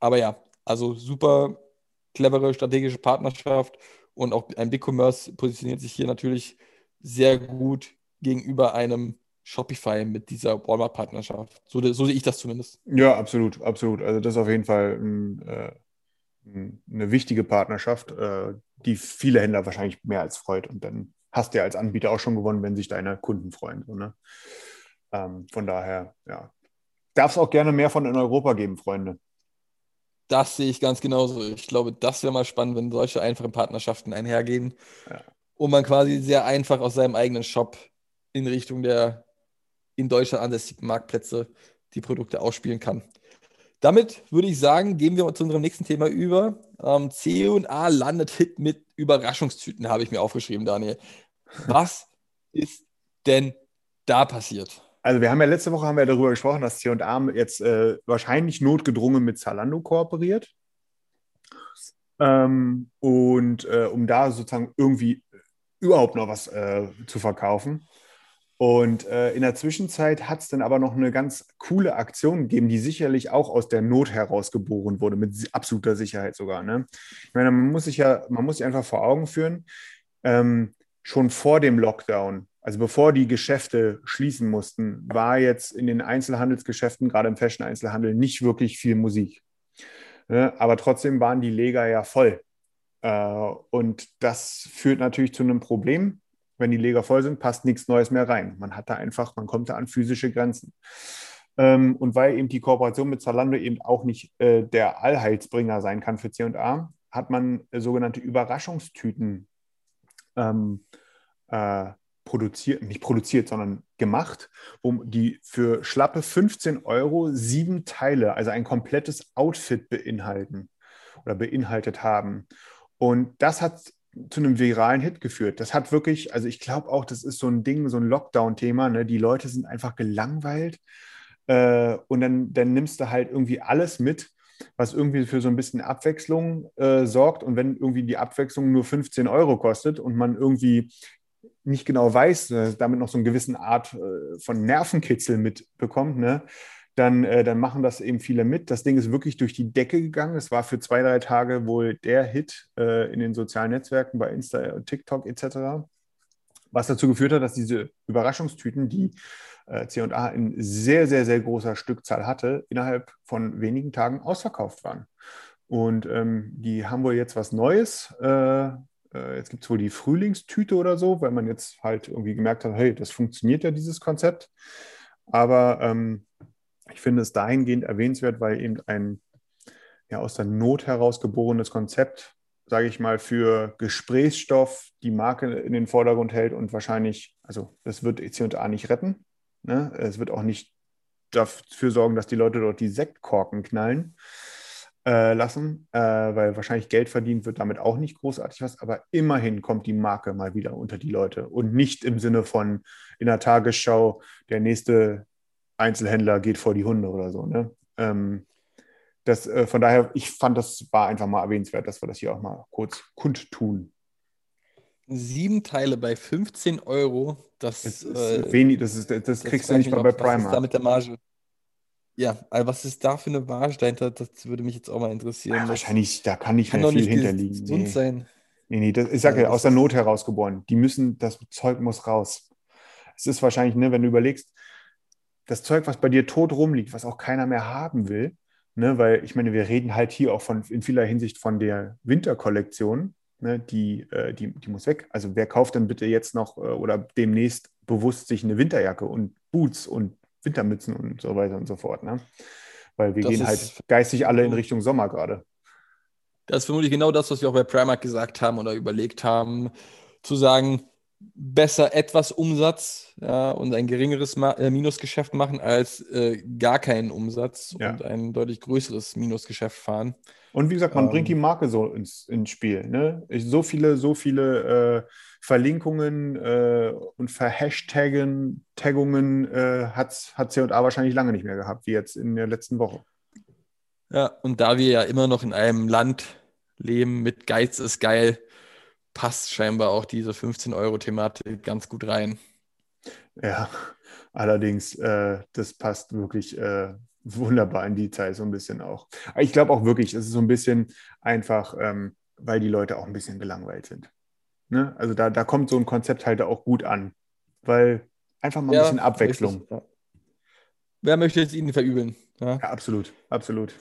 aber ja, also super clevere strategische Partnerschaft und auch ein BigCommerce positioniert sich hier natürlich sehr gut gegenüber einem Shopify mit dieser Walmart-Partnerschaft. So, so, sehe ich das zumindest. Ja, absolut, absolut. Also das ist auf jeden Fall ein, äh, eine wichtige Partnerschaft, äh, die viele Händler wahrscheinlich mehr als freut. Und dann hast du ja als Anbieter auch schon gewonnen, wenn sich deine Kunden freuen. So, ne? ähm, von daher, ja. Darf es auch gerne mehr von in Europa geben, Freunde. Das sehe ich ganz genauso. Ich glaube, das wäre mal spannend, wenn solche einfachen Partnerschaften einhergehen ja. und man quasi sehr einfach aus seinem eigenen Shop in Richtung der in Deutschland ansässigen Marktplätze die Produkte ausspielen kann. Damit würde ich sagen, gehen wir zu unserem nächsten Thema über. Ähm, C&A landet Hit mit Überraschungstüten, habe ich mir aufgeschrieben, Daniel. Was ist denn da passiert? Also wir haben ja letzte Woche haben wir darüber gesprochen, dass C&A jetzt äh, wahrscheinlich notgedrungen mit Zalando kooperiert. Ähm, und äh, um da sozusagen irgendwie überhaupt noch was äh, zu verkaufen. Und äh, in der Zwischenzeit hat es dann aber noch eine ganz coole Aktion gegeben, die sicherlich auch aus der Not heraus geboren wurde, mit absoluter Sicherheit sogar. Ne? Ich meine, man muss sich ja, man muss sich einfach vor Augen führen, ähm, schon vor dem Lockdown also bevor die Geschäfte schließen mussten, war jetzt in den Einzelhandelsgeschäften, gerade im Fashion-Einzelhandel, nicht wirklich viel Musik. Aber trotzdem waren die Leger ja voll. Äh, und das führt natürlich zu einem Problem. Wenn die Leger voll sind, passt nichts Neues mehr rein. Man hat da einfach, man kommt da an physische Grenzen. Ähm, und weil eben die Kooperation mit Zalando eben auch nicht äh, der Allheilsbringer sein kann für C&A, hat man sogenannte Überraschungstüten ähm, äh, produziert, nicht produziert, sondern gemacht, wo die für schlappe 15 Euro sieben Teile, also ein komplettes Outfit beinhalten oder beinhaltet haben. Und das hat zu einem viralen Hit geführt. Das hat wirklich, also ich glaube auch, das ist so ein Ding, so ein Lockdown-Thema. Ne? Die Leute sind einfach gelangweilt äh, und dann, dann nimmst du halt irgendwie alles mit, was irgendwie für so ein bisschen Abwechslung äh, sorgt. Und wenn irgendwie die Abwechslung nur 15 Euro kostet und man irgendwie nicht genau weiß, äh, damit noch so eine gewisse Art äh, von Nervenkitzel mitbekommt, ne, dann, äh, dann machen das eben viele mit. Das Ding ist wirklich durch die Decke gegangen. Es war für zwei, drei Tage wohl der Hit äh, in den sozialen Netzwerken bei Insta, TikTok etc. Was dazu geführt hat, dass diese Überraschungstüten, die CA in sehr, sehr, sehr großer Stückzahl hatte, innerhalb von wenigen Tagen ausverkauft waren. Und ähm, die haben wohl jetzt was Neues äh, äh, jetzt gibt es wohl die Frühlingstüte oder so, weil man jetzt halt irgendwie gemerkt hat, hey, das funktioniert ja, dieses Konzept. Aber ähm, ich finde es dahingehend erwähnenswert, weil eben ein ja, aus der Not heraus geborenes Konzept, sage ich mal, für Gesprächsstoff die Marke in den Vordergrund hält und wahrscheinlich, also das wird EC&A nicht retten. Ne? Es wird auch nicht dafür sorgen, dass die Leute dort die Sektkorken knallen. äh, lassen, äh, weil wahrscheinlich Geld verdient wird damit auch nicht großartig was, aber immerhin kommt die Marke mal wieder unter die Leute und nicht im Sinne von in der Tagesschau, der nächste Einzelhändler geht vor die Hunde oder so. Ne? Ähm, das, äh, von daher, ich fand, das war einfach mal erwähnenswert, dass wir das hier auch mal kurz kundtun. Sieben Teile bei 15 Euro, das, Das, ist äh, wenig, das, ist, das, das kriegst du nicht ich mal bei Was ist da mit der Marge? Ja, also was ist da für eine Marge dahinter? Das würde mich jetzt auch mal interessieren. Ja, wahrscheinlich, da kann nicht kann mehr viel nicht hinterliegen. gesund Nee. sein. Nee, nee, das, ich sage ja, aus der Not heraus geboren. Die müssen, das Zeug muss raus. Es ist wahrscheinlich, ne, wenn du überlegst, das Zeug, was bei dir tot rumliegt, was auch keiner mehr haben will, ne, weil ich meine, wir reden halt hier auch von in vieler Hinsicht von der Winterkollektion, ne, die, äh, die, die muss weg. Also wer kauft denn bitte jetzt noch äh, oder demnächst bewusst sich eine Winterjacke und Boots und Wintermützen und so weiter und so fort, ne? Weil wir Das gehen halt geistig alle in Richtung Sommer gerade. Das ist vermutlich genau das, was wir auch bei Primark gesagt haben oder überlegt haben, zu sagen, besser etwas Umsatz ja, und ein geringeres Ma äh, Minusgeschäft machen, als äh, gar keinen Umsatz Ja. und ein deutlich größeres Minusgeschäft fahren. Und wie gesagt, man Ähm, bringt die Marke so ins, ins Spiel. Ne? Ich, so viele, so viele äh, Verlinkungen äh, und Verhashtaggen, Taggungen äh, hat, hat C&A wahrscheinlich lange nicht mehr gehabt, wie jetzt in der letzten Woche. Ja, und da wir ja immer noch in einem Land leben mit Geiz ist geil, passt scheinbar auch diese 15-Euro-Thematik ganz gut rein. Ja, allerdings, äh, das passt wirklich äh, wunderbar in die Zeit so ein bisschen auch. Aber ich glaube auch wirklich, es ist so ein bisschen einfach, ähm, weil die Leute auch ein bisschen gelangweilt sind. Ne? Also da, da kommt so ein Konzept halt auch gut an, weil einfach mal ein bisschen Abwechslung. richtig, ja. Wer möchte es Ihnen verübeln? Ja. Ja, absolut, absolut.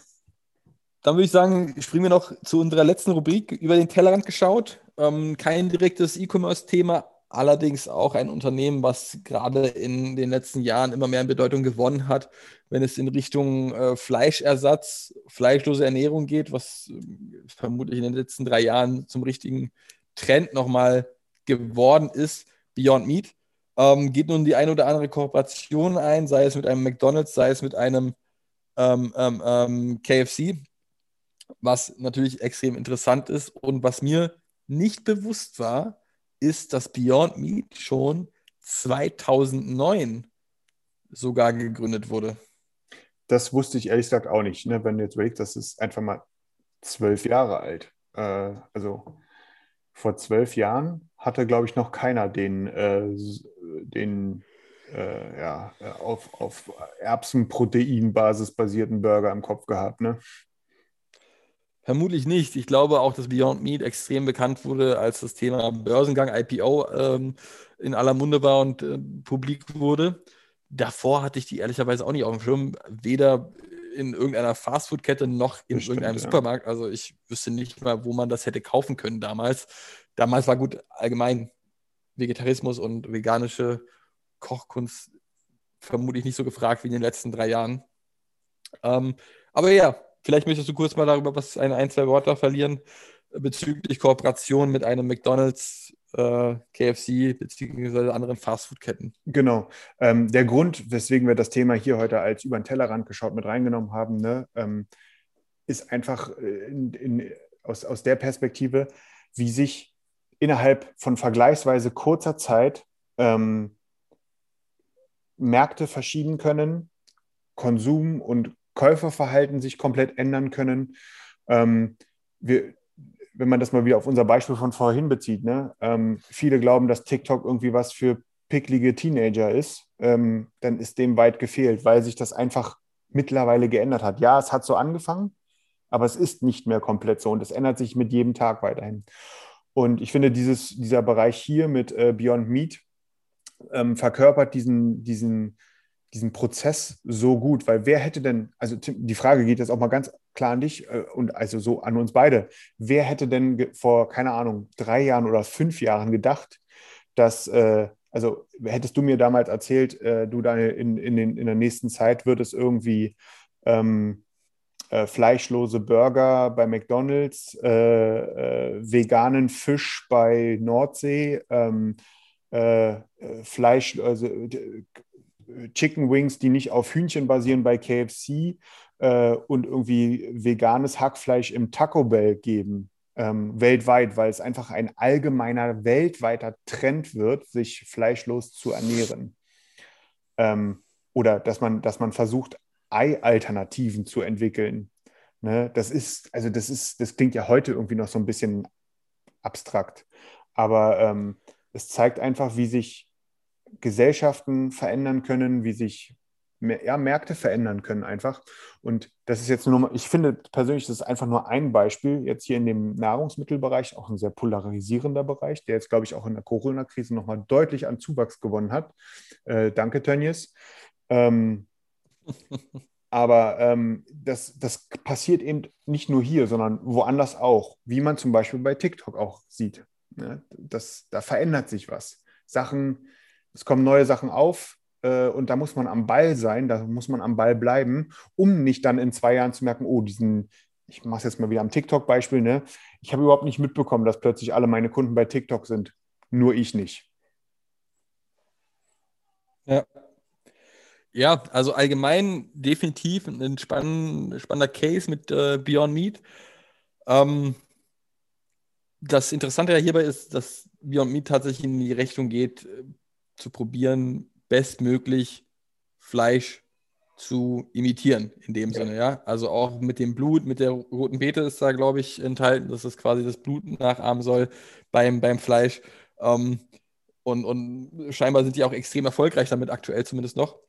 Dann würde ich sagen, springen wir noch zu unserer letzten Rubrik über den Tellerrand geschaut. Ähm, kein direktes E-Commerce-Thema, allerdings auch ein Unternehmen, was gerade in den letzten Jahren immer mehr an Bedeutung gewonnen hat, wenn es in Richtung äh, Fleischersatz, fleischlose Ernährung geht, was äh, vermutlich in den letzten drei Jahren zum richtigen Trend nochmal geworden ist, Beyond Meat. Ähm, geht nun die eine oder andere Kooperation ein, sei es mit einem McDonald's, sei es mit einem ähm, ähm, ähm, KFC, was natürlich extrem interessant ist und was mir nicht bewusst war, ist, dass Beyond Meat schon 2009 sogar gegründet wurde. Das wusste ich ehrlich gesagt auch nicht. Ne? Wenn du jetzt überlegst, das ist einfach mal zwölf Jahre alt. Äh, also vor zwölf Jahren hatte, glaube ich, noch keiner den, äh, den äh, ja, äh, auf, auf Erbsenproteinbasis basierten Burger im Kopf gehabt. Ne? Vermutlich nicht. Ich glaube auch, dass Beyond Meat extrem bekannt wurde, als das Thema Börsengang, IPO ähm, in aller Munde war und äh, publik wurde. Davor hatte ich die ehrlicherweise auch nicht auf dem Schirm, weder in irgendeiner Fastfood-Kette noch in Das stimmt, irgendeinem ja. Supermarkt. Also ich wüsste nicht mal, wo man das hätte kaufen können damals. Damals war gut allgemein Vegetarismus und veganische Kochkunst vermutlich nicht so gefragt wie in den letzten drei Jahren. Ähm, aber ja, vielleicht möchtest du kurz mal darüber was ein, ein zwei Worte verlieren äh, bezüglich Kooperation mit einem McDonald's, äh, KFC beziehungsweise anderen Fastfood-Ketten. Genau. Ähm, der Grund, weswegen wir das Thema hier heute als über den Tellerrand geschaut mit reingenommen haben, ne, ähm, ist einfach äh, in, in, aus, aus der Perspektive, wie sich innerhalb von vergleichsweise kurzer Zeit ähm, Märkte verschieben können, Konsum und Käuferverhalten sich komplett ändern können. Ähm, wir, wenn man das mal wieder auf unser Beispiel von vorhin bezieht, ne? ähm, viele glauben, dass TikTok irgendwie was für picklige Teenager ist, ähm, dann ist dem weit gefehlt, weil sich das einfach mittlerweile geändert hat. Ja, es hat so angefangen, aber es ist nicht mehr komplett so und es ändert sich mit jedem Tag weiterhin. Und ich finde, dieses, dieser Bereich hier mit äh, Beyond Meat ähm, verkörpert diesen, diesen, diesen Prozess so gut, weil wer hätte denn, also Tim, die Frage geht jetzt auch mal ganz klar an dich äh, und also so an uns beide, wer hätte denn vor, keine Ahnung, drei Jahren oder fünf Jahren gedacht, dass, äh, also hättest du mir damals erzählt, äh, du da in, in, den, in der nächsten Zeit wird es irgendwie ähm, äh, fleischlose Burger bei McDonalds, äh, äh, veganen Fisch bei Nordsee, ähm, äh, äh, Fleisch, also Chicken Wings, die nicht auf Hühnchen basieren bei KFC, äh, und irgendwie veganes Hackfleisch im Taco Bell geben, ähm, weltweit, weil es einfach ein allgemeiner weltweiter Trend wird, sich fleischlos zu ernähren. Ähm, oder dass man, dass man versucht, Ei-Alternativen zu entwickeln. Ne? Das ist, also das ist, das klingt ja heute irgendwie noch so ein bisschen abstrakt. Aber ähm, es zeigt einfach, wie sich Gesellschaften verändern können, wie sich ja, Märkte verändern können einfach. Und das ist jetzt nur mal, ich finde persönlich, das ist einfach nur ein Beispiel, jetzt hier in dem Nahrungsmittelbereich, auch ein sehr polarisierender Bereich, der jetzt, glaube ich, auch in der Corona-Krise nochmal deutlich an Zuwachs gewonnen hat. Äh, danke, Tönnies. Ähm, aber ähm, das, das passiert eben nicht nur hier, sondern woanders auch, wie man zum Beispiel bei TikTok auch sieht. Ja, das, da verändert sich was. Sachen, es kommen neue Sachen auf, äh, und da muss man am Ball sein, da muss man am Ball bleiben, um nicht dann in zwei Jahren zu merken, oh, diesen, ich mache es jetzt mal wieder am TikTok-Beispiel, ne? Ich habe überhaupt nicht mitbekommen, dass plötzlich alle meine Kunden bei TikTok sind. Nur ich nicht. Ja. Ja, also allgemein definitiv ein spann spannender Case mit äh, Beyond Meat. Ähm, das Interessante hierbei ist, dass Beyond Meat tatsächlich in die Richtung geht, äh, zu probieren, bestmöglich Fleisch zu imitieren, in dem ja. Sinne, ja. Also auch mit dem Blut, mit der roten Beete ist da, glaube ich, enthalten, dass es quasi das Blut nachahmen soll beim, beim Fleisch. Ähm, und, und scheinbar sind die auch extrem erfolgreich damit, aktuell zumindest noch.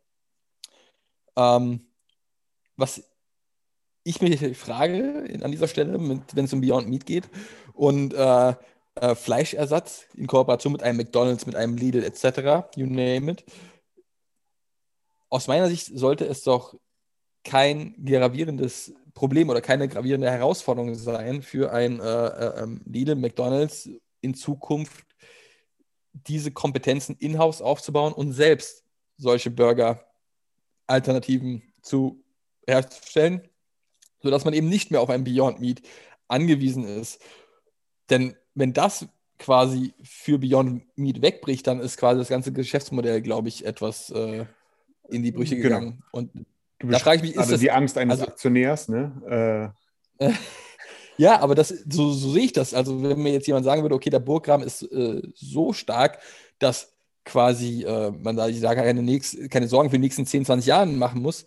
Ähm, was ich mich frage an dieser Stelle, wenn es um Beyond Meat geht und äh, äh, Fleischersatz in Kooperation mit einem McDonalds, mit einem Lidl etc., you name it. Aus meiner Sicht sollte es doch kein gravierendes Problem oder keine gravierende Herausforderung sein für ein äh, äh, ähm, Lidl, McDonalds in Zukunft diese Kompetenzen in-house aufzubauen und selbst solche Burger-Alternativen zu herzustellen, sodass man eben nicht mehr auf ein Beyond Meat angewiesen ist. Denn wenn das quasi für Beyond Meat wegbricht, dann ist quasi das ganze Geschäftsmodell, glaube ich, etwas äh, in die Brüche genau. gegangen. Und da frage ich mich, ist also das die Angst eines also, Aktionärs, ne? Äh. ja, aber das, so, so, sehe ich das. Also, wenn mir jetzt jemand sagen würde, okay, der Burggraben ist äh, so stark, dass quasi äh, man da, ich sage, keine, nächst, keine Sorgen für die nächsten 10, 20 Jahre machen muss,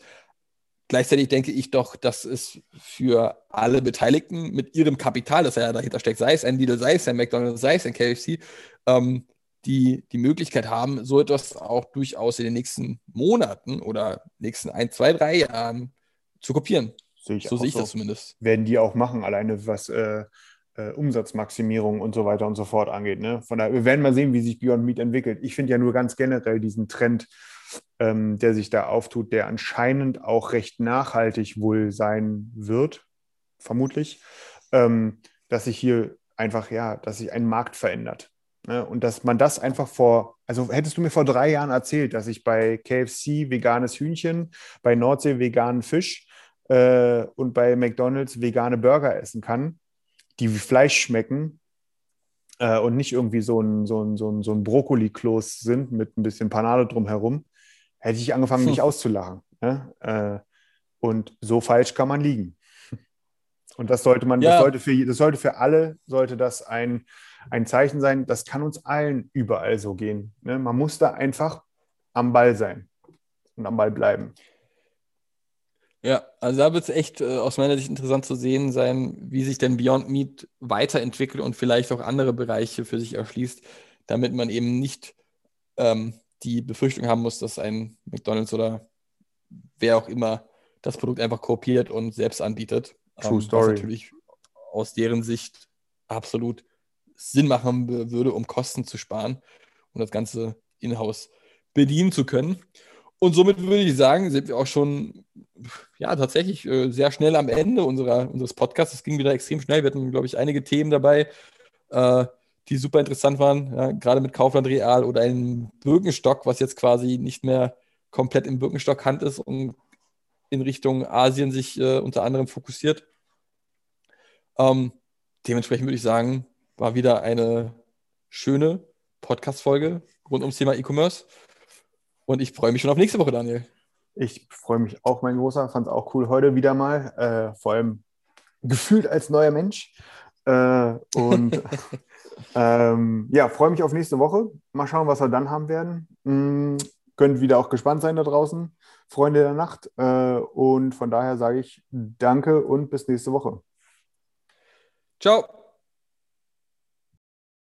Gleichzeitig denke ich doch, dass es für alle Beteiligten mit ihrem Kapital, das ja dahinter steckt, sei es ein Lidl, sei es ein McDonald's, sei es ein KFC, ähm, die die Möglichkeit haben, so etwas auch durchaus in den nächsten Monaten oder nächsten ein, zwei, drei Jahren zu kopieren. Sehe so sehe ich so. das zumindest. Werden die auch machen, alleine was äh, äh, Umsatzmaximierung und so weiter und so fort angeht. Ne? Von daher, wir werden mal sehen, wie sich Beyond Meat entwickelt. Ich finde ja nur ganz generell diesen Trend, ähm, der sich da auftut, der anscheinend auch recht nachhaltig wohl sein wird, vermutlich, ähm, dass sich hier einfach, ja, dass sich ein Markt verändert. Ne? Und dass man das einfach vor, also hättest du mir vor drei Jahren erzählt, dass ich bei KFC veganes Hühnchen, bei Nordsee veganen Fisch äh, und bei McDonalds vegane Burger essen kann, die wie Fleisch schmecken, äh, und nicht irgendwie so ein, so ein, so ein, so ein Brokkoli-Kloß sind mit ein bisschen Panade drumherum, hätte ich angefangen, mich hm. auszulachen. Ne? Äh, und so falsch kann man liegen. Und das sollte man, ja. das sollte für, das sollte für alle, sollte das ein, ein Zeichen sein, das kann uns allen überall so gehen. Ne? Man muss da einfach am Ball sein und am Ball bleiben. Ja, also da wird es echt äh, aus meiner Sicht interessant zu sehen sein, wie sich denn Beyond Meat weiterentwickelt und vielleicht auch andere Bereiche für sich erschließt, damit man eben nicht ähm, die Befürchtung haben muss, dass ein McDonalds oder wer auch immer das Produkt einfach kopiert und selbst anbietet. True ähm, Story. Was natürlich aus deren Sicht absolut Sinn machen würde, um Kosten zu sparen und das Ganze in-house bedienen zu können. Und somit würde ich sagen, sind wir auch schon ja, tatsächlich äh, sehr schnell am Ende unserer, unseres Podcasts. Es ging wieder extrem schnell. Wir hatten, glaube ich, einige Themen dabei, äh, die super interessant waren, ja, gerade mit Kaufland Real oder einem Birkenstock, was jetzt quasi nicht mehr komplett im Birkenstock-Hand ist und in Richtung Asien sich äh, unter anderem fokussiert. Ähm, dementsprechend würde ich sagen, war wieder eine schöne Podcast-Folge rund ums Thema E-Commerce. Und ich freue mich schon auf nächste Woche, Daniel. Ich freue mich auch, mein Großer. Fand es auch cool heute wieder mal. Äh, vor allem gefühlt als neuer Mensch. Äh, und ähm, ja, freue mich auf nächste Woche. Mal schauen, was wir dann haben werden. Mm, könnt wieder auch gespannt sein da draußen, Freunde der Nacht. Äh, und von daher sage ich danke und bis nächste Woche. Ciao.